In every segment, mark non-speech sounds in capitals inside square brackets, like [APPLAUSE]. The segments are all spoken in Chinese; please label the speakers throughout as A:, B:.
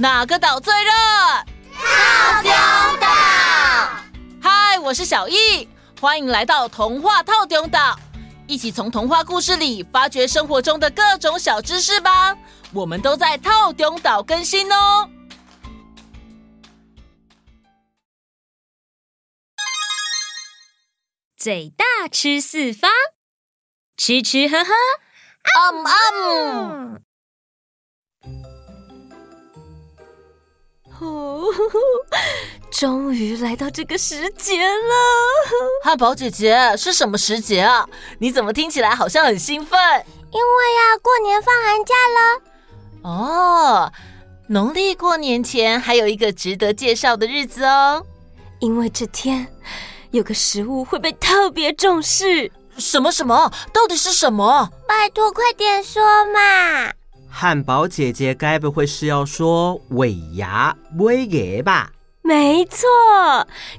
A: 哪个岛最热？
B: 套丁岛。
A: 嗨，我是小易，欢迎来到童话套丁岛，一起从童话故事里发掘生活中的各种小知识吧。我们都在套丁岛更新哦。
C: 嘴大吃四方，吃吃喝喝，
A: 嗯嗯。
C: 哦，[LAUGHS] 终于来到这个时节了。[LAUGHS]
A: 汉堡姐姐，是什么时节啊？你怎么听起来好像很兴奋？
B: 因为呀，过年放寒假了。
A: 哦，农历过年前还有一个值得介绍的日子哦。
C: 因为这天有个食物会被特别重视。
A: 什么什么？到底是什么？
B: 拜托，快点说嘛！
D: 汉堡姐姐该不会是要说尾牙尾牙吧？
C: 没错，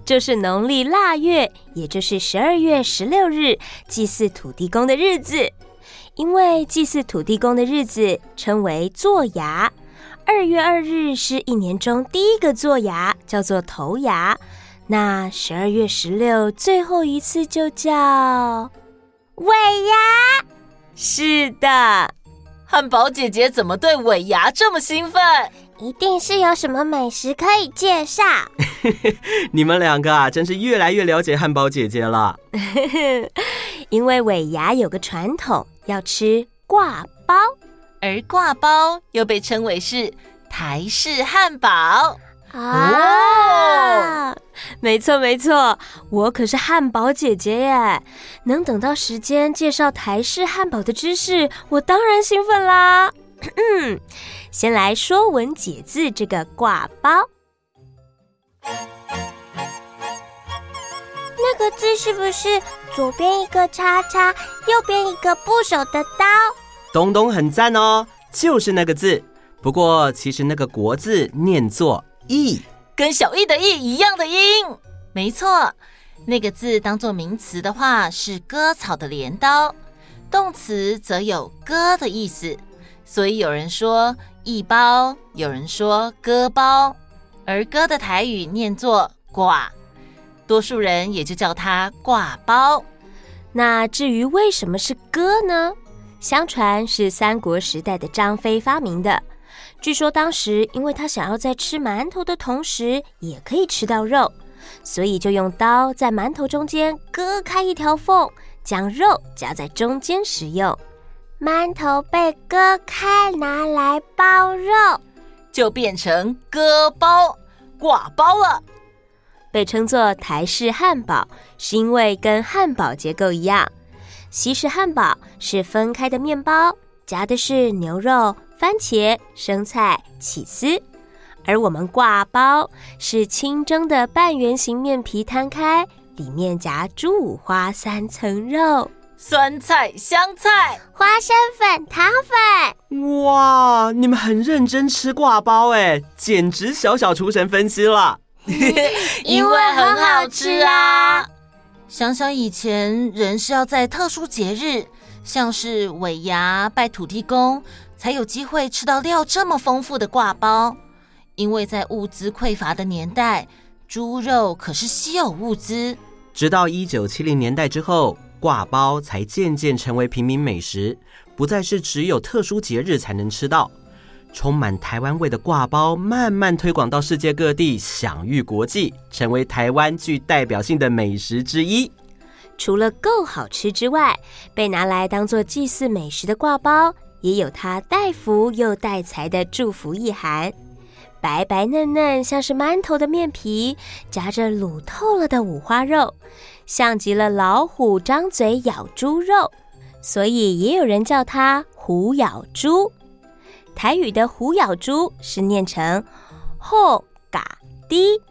C: 就是农历腊月，也就是十二月十六日，祭祀土地公的日子。因为祭祀土地公的日子称为做牙，二月二日是一年中第一个做牙，叫做头牙。那十二月十六最后一次就叫
B: 尾牙。
C: 是的。
A: 汉堡姐姐怎么对尾牙这么兴奋？
B: 一定是有什么美食可以介绍。[LAUGHS]
D: 你们两个啊，真是越来越了解汉堡姐姐了。[LAUGHS]
C: 因为尾牙有个传统，要吃挂包，
A: 而挂包又被称为是台式汉堡。
C: 啊，没错没错，我可是汉堡姐姐耶！能等到时间介绍台式汉堡的知识，我当然兴奋啦。嗯 [CLEARS THROAT] 先来说文解字这个挂包，
B: 那个字是不是左边一个叉叉，右边一个部首的刀？
D: 东东很赞哦，就是那个字。不过其实那个国字念作。翼
A: 跟小易的翼一样的音，没错。那个字当做名词的话是割草的镰刀，动词则有割的意思。所以有人说一包，有人说割包，而割的台语念作挂，多数人也就叫它挂包。
C: 那至于为什么是割呢？相传是三国时代的张飞发明的。据说当时，因为他想要在吃馒头的同时也可以吃到肉，所以就用刀在馒头中间割开一条缝，将肉夹在中间食用。
B: 馒头被割开拿来包肉，
A: 就变成割包、挂包了。
C: 被称作台式汉堡，是因为跟汉堡结构一样。西式汉堡是分开的面包，夹的是牛肉。番茄、生菜、起司，而我们挂包是清蒸的半圆形面皮摊开，里面夹猪五花三层肉、
A: 酸菜、香菜、
B: 花生粉、糖粉。
D: 哇，你们很认真吃挂包哎，简直小小厨神分析了。[LAUGHS]
A: 因为很好吃啊！想想以前，人是要在特殊节日，像是尾牙拜土地公。才有机会吃到料这么丰富的挂包，因为在物资匮乏的年代，猪肉可是稀有物资。
D: 直到一九七零年代之后，挂包才渐渐成为平民美食，不再是只有特殊节日才能吃到。充满台湾味的挂包慢慢推广到世界各地，享誉国际，成为台湾具代表性的美食之一。
C: 除了够好吃之外，被拿来当做祭祀美食的挂包。也有它带福又带财的祝福意涵，白白嫩嫩，像是馒头的面皮，夹着卤透了的五花肉，像极了老虎张嘴咬猪肉，所以也有人叫它虎咬猪。台语的虎咬猪是念成后嘎滴，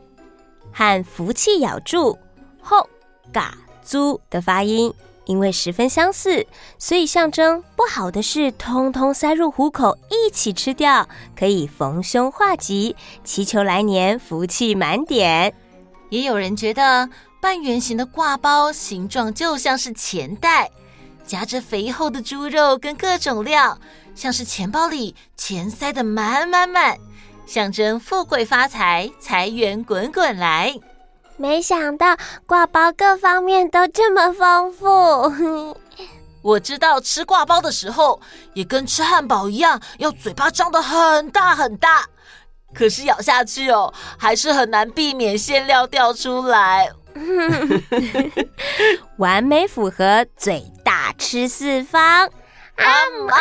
C: 和福气咬住后嘎猪的发音。因为十分相似，所以象征不好的事通通塞入虎口，一起吃掉，可以逢凶化吉，祈求来年福气满点。
A: 也有人觉得半圆形的挂包形状就像是钱袋，夹着肥厚的猪肉跟各种料，像是钱包里钱塞得满满满。象征富贵发财，财源滚滚来。
B: 没想到挂包各方面都这么丰富。[LAUGHS]
A: 我知道吃挂包的时候，也跟吃汉堡一样，要嘴巴张得很大很大。可是咬下去哦，还是很难避免馅料掉出来。[LAUGHS]
C: 完美符合嘴大吃四方。啊啊！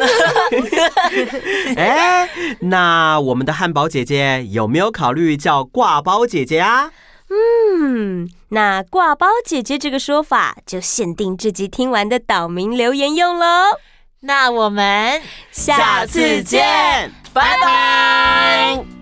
C: [LAUGHS]
D: 哎，那我们的汉堡姐姐有没有考虑叫挂包姐姐啊？
C: 嗯，那挂包姐姐这个说法就限定这集听完的岛民留言用喽。
A: 那我们
C: 下次见，
A: 拜拜。